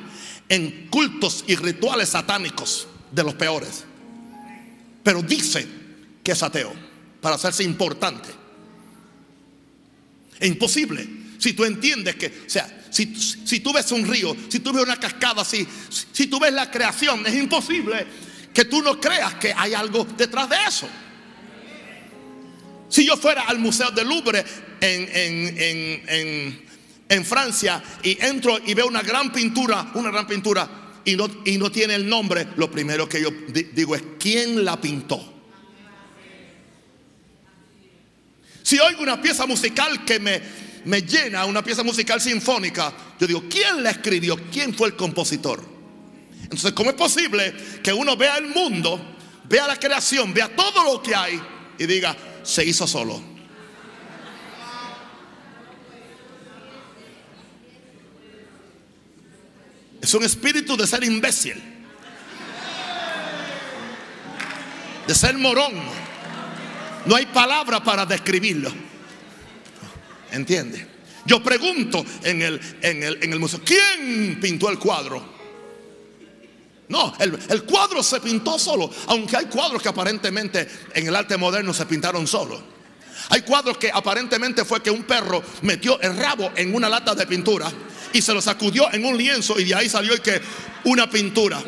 en cultos y rituales satánicos de los peores. Pero dice que es ateo para hacerse importante. Es imposible. Si tú entiendes que, o sea, si, si tú ves un río, si tú ves una cascada así, si tú ves la creación, es imposible que tú no creas que hay algo detrás de eso. Si yo fuera al Museo del Louvre en, en, Francia y entro y veo una gran pintura, una gran pintura, y no, y no tiene el nombre, lo primero que yo digo es, ¿quién la pintó? Si oigo una pieza musical que me, me llena, una pieza musical sinfónica, yo digo, ¿quién la escribió? ¿Quién fue el compositor? Entonces, ¿cómo es posible que uno vea el mundo, vea la creación, vea todo lo que hay y diga, se hizo solo. Es un espíritu de ser imbécil. De ser morón. No hay palabra para describirlo. ¿Entiende? Yo pregunto en el, en el, en el museo, ¿quién pintó el cuadro? No, el, cuadro se pintó solo, aunque hay cuadros que aparentemente en el arte moderno se pintaron solo. Hay cuadros que aparentemente fue que un perro metió el rabo en una lata de pintura y se lo sacudió en un lienzo y de ahí salió y que una pintura.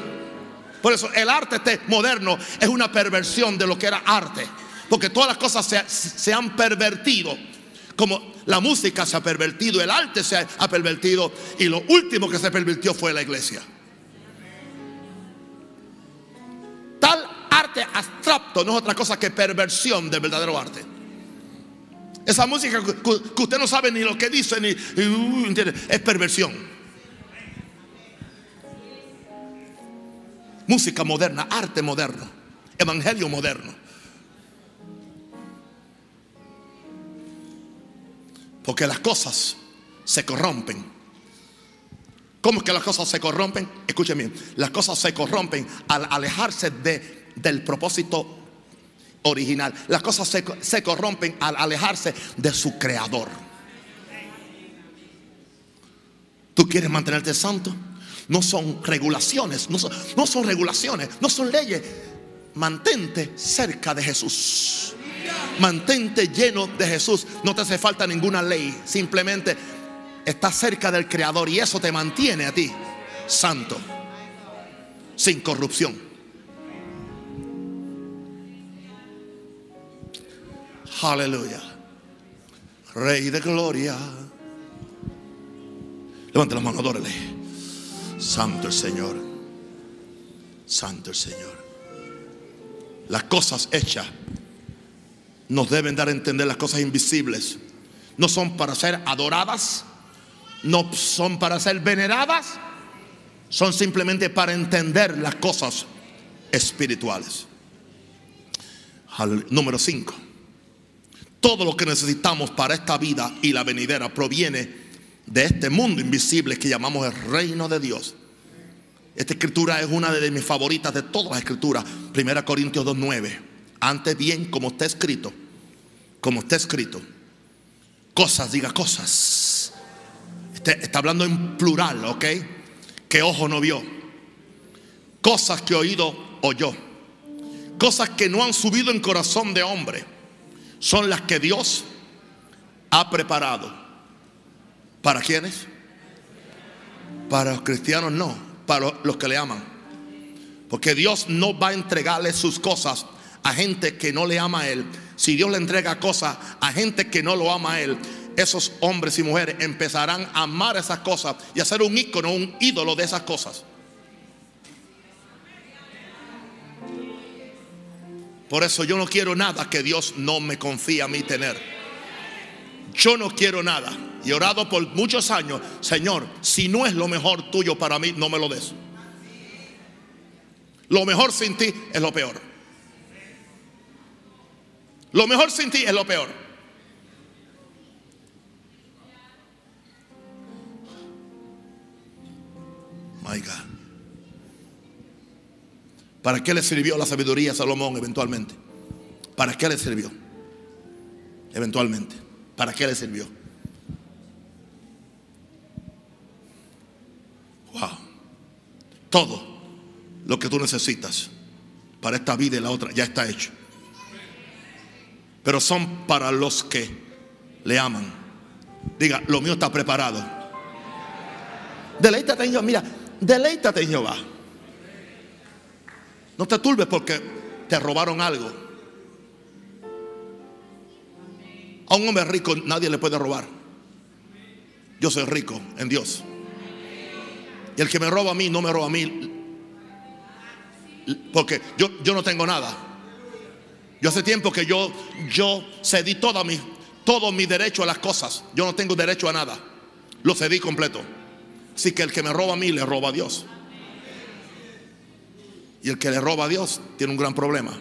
Por eso el arte este moderno es una perversión de lo que era arte, porque todas las cosas se, han pervertido. Como la música se ha pervertido, el arte se ha pervertido y lo último que se pervirtió fue la iglesia. arte abstracto no es otra cosa que perversión del verdadero arte. Esa música que usted no sabe ni lo que dice, ni, uh, es perversión. Música moderna, arte moderno, evangelio moderno. Porque las cosas se corrompen. ¿Cómo es que las cosas se corrompen? Escuchen bien, las cosas se corrompen al alejarse de del propósito original. Las cosas se, corrompen al alejarse de su creador. ¿Tú quieres mantenerte santo? No son regulaciones, no son, no son regulaciones, no son leyes. Mantente cerca de Jesús. Mantente lleno de Jesús. No te hace falta ninguna ley. Simplemente estás cerca del Creador y eso te mantiene a ti santo, sin corrupción. Aleluya. Rey de gloria. Levante la mano, adórele. Santo el Señor. Santo el Señor. Las cosas hechas nos deben dar a entender las cosas invisibles. No son para ser adoradas, no son para ser veneradas, son simplemente para entender las cosas espirituales. Número 5. Todo lo que necesitamos para esta vida y la venidera proviene de este mundo invisible que llamamos el reino de Dios. Esta escritura es una de mis favoritas de todas las escrituras. Primera Corintios 2.9. Antes bien, como está escrito, como está escrito, cosas, diga cosas. Este, está hablando en plural, ¿ok? Que ojo no vio. Cosas que oído oyó. Cosas que no han subido en corazón de hombre son las que Dios ha preparado. ¿Para quiénes? Para los cristianos no, para los que le aman. Porque Dios no va a entregarle sus cosas a gente que no le ama a Él. Si Dios le entrega cosas a gente que no lo ama a Él, esos hombres y mujeres empezarán a amar esas cosas y a ser un ícono, un ídolo de esas cosas. Por eso yo no quiero nada que Dios no me confía a mí tener. Yo no quiero nada. Y he orado por muchos años, Señor, si no es lo mejor tuyo para mí, no me lo des. Lo mejor sin ti es lo peor. Lo mejor sin ti es lo peor. My God. ¿Para qué le sirvió la sabiduría a Salomón eventualmente? ¿Para qué le sirvió? Eventualmente. ¿Para qué le sirvió? Wow. Todo lo que tú necesitas para esta vida y la otra ya está hecho. Pero son para los que le aman. Diga, lo mío está preparado. Deleítate en Jehová. Mira, deleítate en Jehová. No te turbes porque te robaron algo. A un hombre rico nadie le puede robar. Yo soy rico en Dios. Y el que me roba a mí no me roba a mí. Porque yo, yo no tengo nada. Yo hace tiempo que yo, yo cedí toda mi, todo mi derecho a las cosas. Yo no tengo derecho a nada. Lo cedí completo. Así que el que me roba a mí le roba a Dios. Y el que le roba a Dios tiene un gran problema.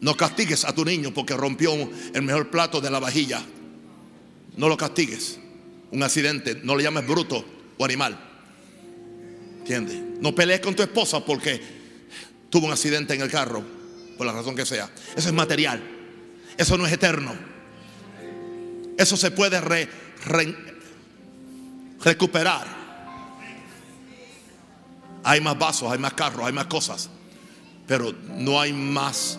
No castigues a tu niño porque rompió el mejor plato de la vajilla. No lo castigues. Un accidente, no le llames bruto o animal. ¿Entiendes? No pelees con tu esposa porque tuvo un accidente en el carro, por la razón que sea. Eso es material. Eso no es eterno. Eso se puede recuperar. Hay más vasos, hay más carros, hay más cosas. Pero no hay más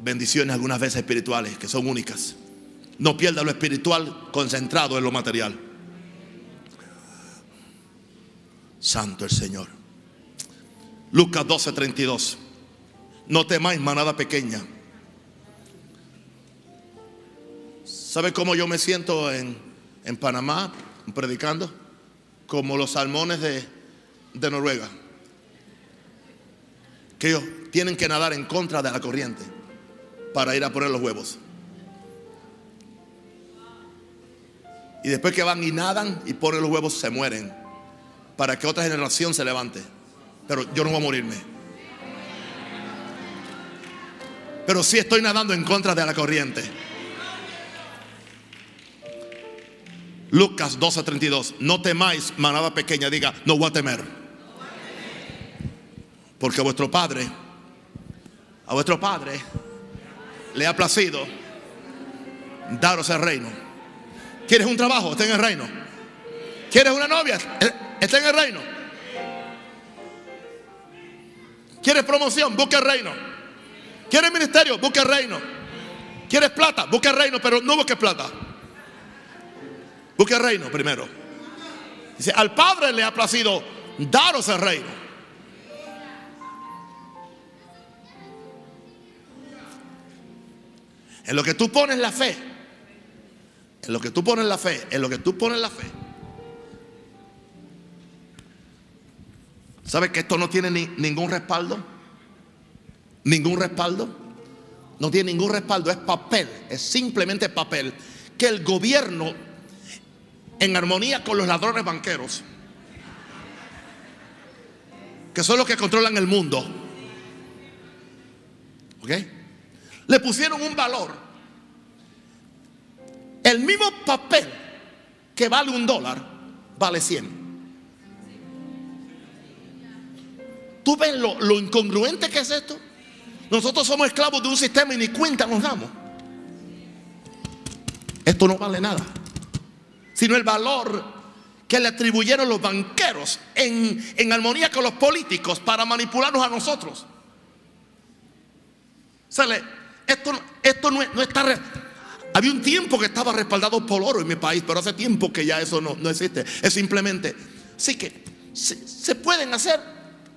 bendiciones algunas veces espirituales que son únicas. No pierda lo espiritual concentrado en lo material. Santo el Señor. Lucas 12:32. No temáis manada pequeña. ¿Sabe cómo yo me siento en, en Panamá predicando? Como los salmones de, de Noruega. Que ellos tienen que nadar en contra de la corriente para ir a poner los huevos. Y después que van y nadan y ponen los huevos, se mueren. Para que otra generación se levante. Pero yo no voy a morirme. Pero sí estoy nadando en contra de la corriente. Lucas 12:32. No temáis, manada pequeña. Diga, no voy a temer. Porque vuestro Padre, a vuestro Padre, le ha placido daros el reino. ¿Quieres un trabajo? Está en el reino. ¿Quieres una novia? Está en el reino. ¿Quieres promoción? Busca el reino. ¿Quieres ministerio? Busca el reino. ¿Quieres plata? Busca el reino, pero no busques plata. Busca el reino primero. Dice, al Padre le ha placido daros el reino. En lo que tú pones la fe. En lo que tú pones la fe. En lo que tú pones la fe. ¿Sabes que esto no tiene ningún respaldo? Ningún respaldo. No tiene ningún respaldo. Es papel. Es simplemente papel. Que el gobierno, en armonía con los ladrones banqueros, que son los que controlan el mundo. ¿Ok? le pusieron un valor. El mismo papel que vale un dólar, vale 100. ¿Tú ves lo, incongruente que es esto? Nosotros somos esclavos de un sistema y ni cuenta nos damos. Esto no vale nada. Sino el valor que le atribuyeron los banqueros en, armonía con los políticos para manipularnos a nosotros. Se le, esto, esto no, está... Había un tiempo que estaba respaldado por oro en mi país, pero hace tiempo que ya eso no, no existe. Es simplemente... Sí que se, pueden hacer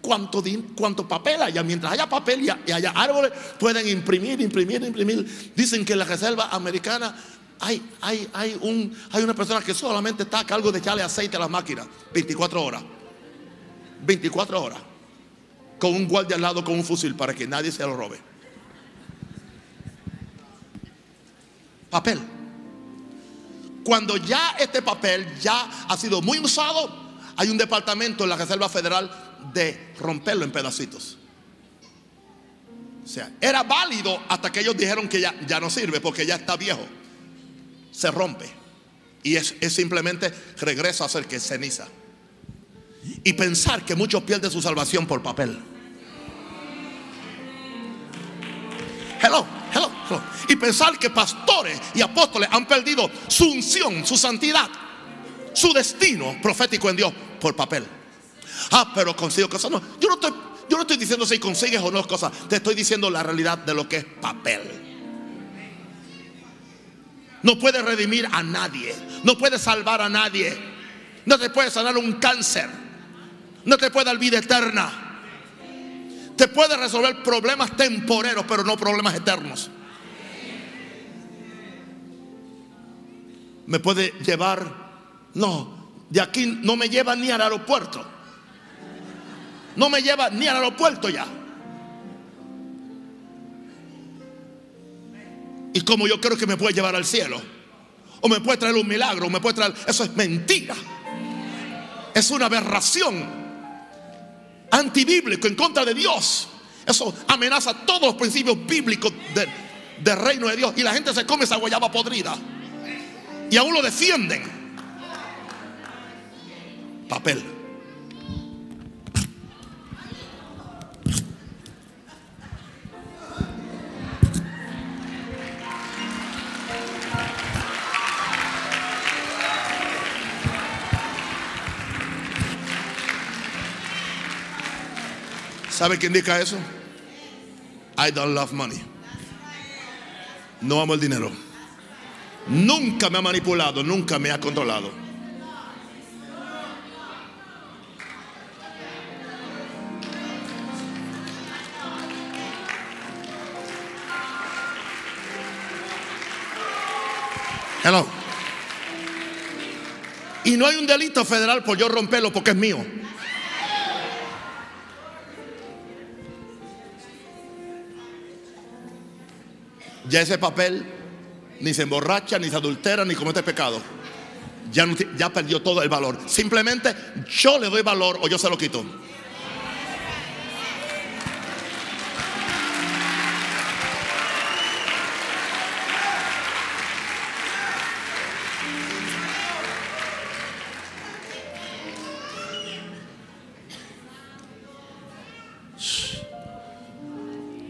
cuanto, cuanto papel haya. Mientras haya papel y, haya árboles, pueden imprimir, imprimir, imprimir. Dicen que en la reserva americana hay, hay, hay, un, hay una persona que solamente está a cargo de echarle aceite a las máquinas 24 horas. 24 horas. Con un guardia al lado con un fusil para que nadie se lo robe. Papel. Cuando ya este papel ya ha sido muy usado, hay un departamento en la Reserva Federal de romperlo en pedacitos. O sea, era válido hasta que ellos dijeron que ya, ya no sirve porque ya está viejo. Se rompe. Y es, es simplemente regresa a ser que ceniza. Y pensar que muchos pierden su salvación por papel. Hello, Y pensar que pastores y apóstoles han perdido su unción, su santidad, su destino profético en Dios por papel. Ah, pero consigo cosas. No, yo no estoy, yo no estoy diciendo si consigues o no cosas, te estoy diciendo la realidad de lo que es papel. No puede redimir a nadie, no puede salvar a nadie, no te puede sanar un cáncer, no te puede dar vida eterna. Te puede resolver problemas temporeros, pero no problemas eternos. Me puede llevar, no, de aquí no me lleva ni al aeropuerto. No me lleva ni al aeropuerto ya. Y como yo creo que me puede llevar al cielo. O me puede traer un milagro, me puede traer... Eso es mentira. Es una aberración antibíblico en contra de Dios. Eso amenaza todos los principios bíblicos del reino de Dios. Y la gente se come esa guayaba podrida. Y aún lo defienden. Papel. ¿Sabe qué indica eso? I don't love money. No amo el dinero. Nunca me ha manipulado, nunca me ha controlado. Hello. Y no hay un delito federal por yo romperlo porque es mío. Ya ese papel ni se emborracha, ni se adultera, ni comete pecado. Ya, ya perdió todo el valor. Simplemente yo le doy valor o yo se lo quito.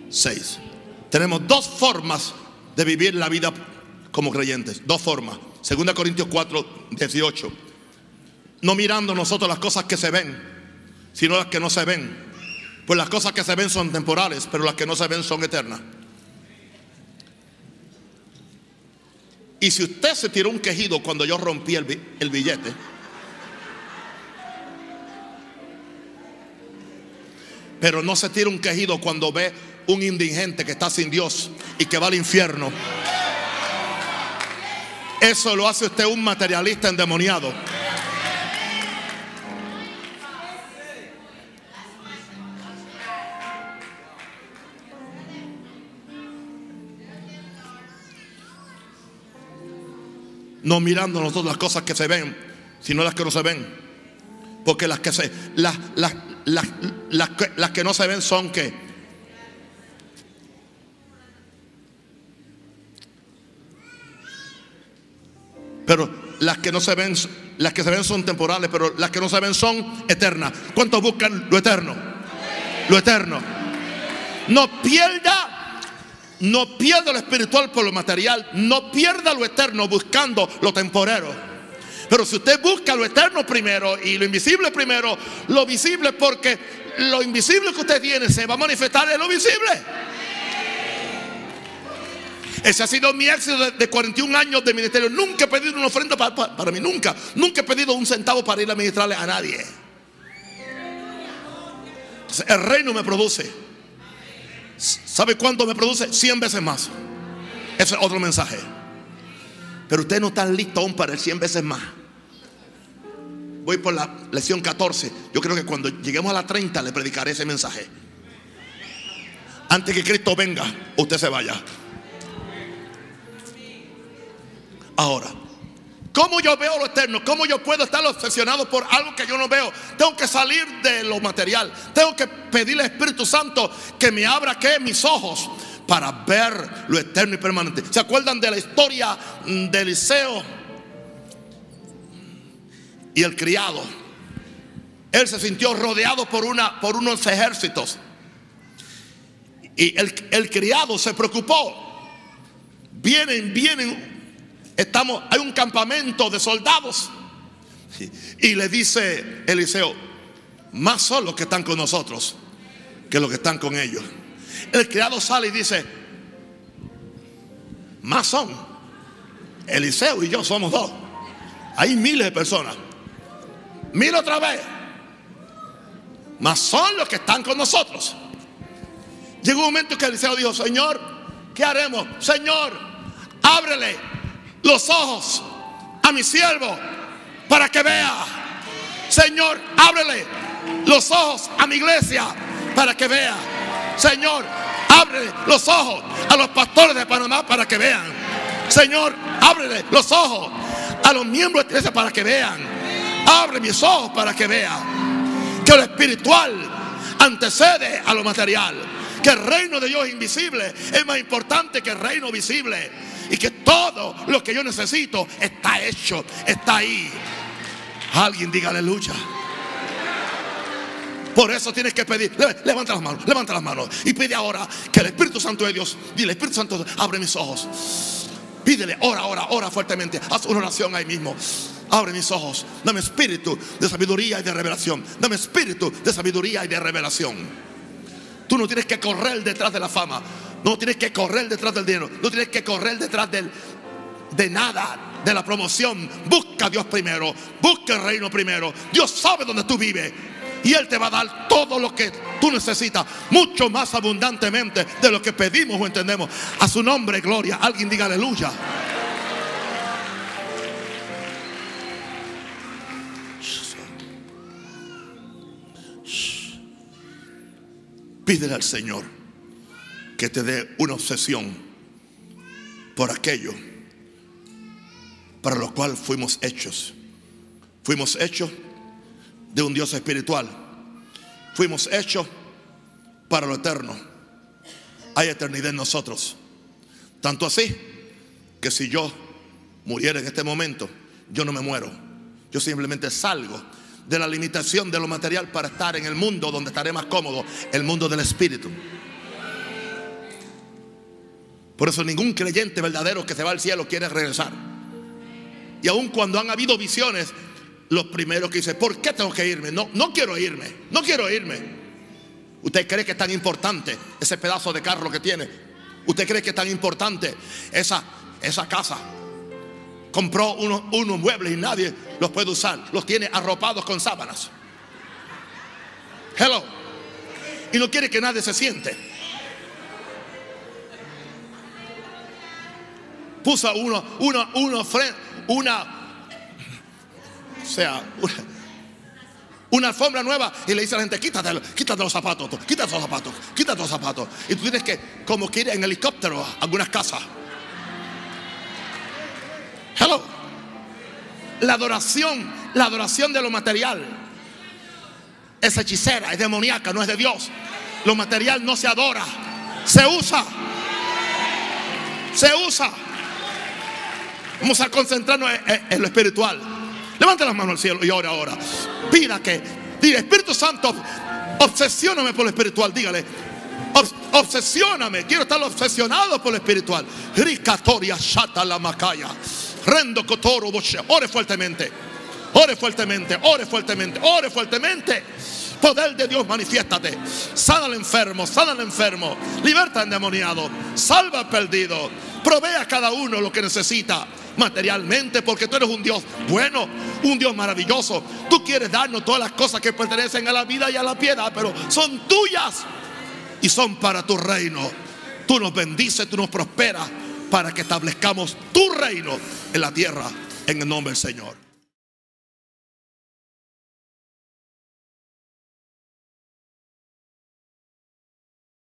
Seis. Tenemos dos formas de vivir la vida como creyentes. Dos formas. Segunda Corintios 4, 18. No mirando nosotros las cosas que se ven, sino las que no se ven. Pues las cosas que se ven son temporales, pero las que no se ven son eternas. Y si usted se tiró un quejido cuando yo rompí el, el billete, pero no se tira un quejido cuando ve un indigente que está sin Dios y que va al infierno. Eso lo hace usted un materialista endemoniado. No mirando nosotros las cosas que se ven, sino las que no se ven. Porque las que se las, las, las, las que no se ven son que Pero las que no se ven, las que se ven son temporales, pero las que no se ven son eternas. ¿Cuántos buscan lo eterno? Lo eterno. No pierda, no pierda lo espiritual por lo material, no pierda lo eterno buscando lo temporero. Pero si usted busca lo eterno primero y lo invisible primero, lo visible porque lo invisible que usted tiene se va a manifestar en lo visible. Ese ha sido mi éxito de, 41 años de ministerio. Nunca he pedido una ofrenda para, mí, nunca. Nunca he pedido un centavo para ir a ministrarle a nadie. El reino me produce. ¿Sabe cuánto me produce? 100 veces más. Ese es otro mensaje. Pero ustedes no están listos aún para el 100 veces más. Voy por la lección 14. Yo creo que cuando lleguemos a la 30 le predicaré ese mensaje. Antes que Cristo venga, usted se vaya. Ahora, ¿cómo yo veo lo eterno? ¿Cómo yo puedo estar obsesionado por algo que yo no veo? Tengo que salir de lo material. Tengo que pedirle al Espíritu Santo que me abra que mis ojos para ver lo eterno y permanente. ¿Se acuerdan de la historia de Eliseo y el criado? Él se sintió rodeado por, una, por unos ejércitos. Y el, el criado se preocupó. Vienen, vienen Estamos, hay un campamento de soldados. Y le dice Eliseo, más son los que están con nosotros. que los que están con ellos. El criado sale y dice, más son. Eliseo y yo somos dos. Hay miles de personas. Mira otra vez. Más son los que están con nosotros. Llegó un momento que Eliseo dijo, Señor, ¿qué haremos? Señor, ábrele los ojos a mi siervo para que vea. Señor, ábrele los ojos a mi iglesia para que vea. Señor, ábrele los ojos a los pastores de Panamá para que vean. Señor, ábrele los ojos a los miembros de la iglesia para que vean. Abre mis ojos para que vean. Que lo espiritual antecede a lo material. Que el reino de Dios invisible es más importante que el reino visible. Y que todo lo que yo necesito está hecho, está ahí. Alguien diga aleluya. Por eso tienes que pedir. Levanta las manos, levanta las manos. Y pide ahora que el Espíritu Santo de Dios, dile, Espíritu Santo, abre mis ojos. Pídele, ora, ora, ora fuertemente. Haz una oración ahí mismo. Abre mis ojos. Dame espíritu de sabiduría y de revelación. Dame espíritu de sabiduría y de revelación. Tú no tienes que correr detrás de la fama. No tienes que correr detrás del dinero. No tienes que correr detrás del, de nada, de la promoción. Busca a Dios primero. Busca el reino primero. Dios sabe dónde tú vives. Y Él te va a dar todo lo que tú necesitas, mucho más abundantemente de lo que pedimos o entendemos. A su nombre, gloria. Alguien diga aleluya. Pídele al Señor que te dé una obsesión por aquello para lo cual fuimos hechos. Fuimos hechos de un Dios espiritual. Fuimos hechos para lo eterno. Hay eternidad en nosotros. Tanto así que si yo muriera en este momento, yo no me muero. Yo simplemente salgo de la limitación de lo material para estar en el mundo donde estaré más cómodo, el mundo del espíritu. Por eso ningún creyente verdadero que se va al cielo quiere regresar. Y aun cuando han habido visiones, los primeros que dicen, ¿por qué tengo que irme? No, no quiero irme, no quiero irme. ¿Usted cree que es tan importante ese pedazo de carro que tiene? ¿Usted cree que es tan importante esa, esa casa? Compró unos, unos muebles y nadie los puede usar. Los tiene arropados con sábanas. Hello. Y no quiere que nadie se siente. Puso uno, uno, uno, una o sea, una, alfombra nueva y le dice a la gente, quítate, quítate los zapatos, quítate los zapatos, quítate los zapatos. Y tú tienes que, como que en helicóptero algunas casas. Hello. La adoración, la adoración de lo material es hechicera, es demoníaca, no es de Dios. Lo material no se adora, se usa. Se usa. Vamos a concentrarnos en lo espiritual. Levanta las manos al cielo y ora ahora. Pida que, diga, Espíritu Santo, obsesióname por lo espiritual. Dígale, obsesióname. Quiero estar obsesionado por lo espiritual. Ricatoria shata la macaya. Rendo cotoro Ore fuertemente. Ore fuertemente. Ore fuertemente. Ore fuertemente. Poder de Dios, manifiéstate. Sana al enfermo, sana al enfermo. Liberta al endemoniado. Salva al perdido. Provee a cada uno lo que necesita materialmente, porque tú eres un Dios bueno, un Dios maravilloso. Tú quieres darnos todas las cosas que pertenecen a la vida y a la piedad, pero son tuyas y son para tu reino. Tú nos bendices, tú nos prosperas para que establezcamos tu reino en la tierra en el nombre del Señor.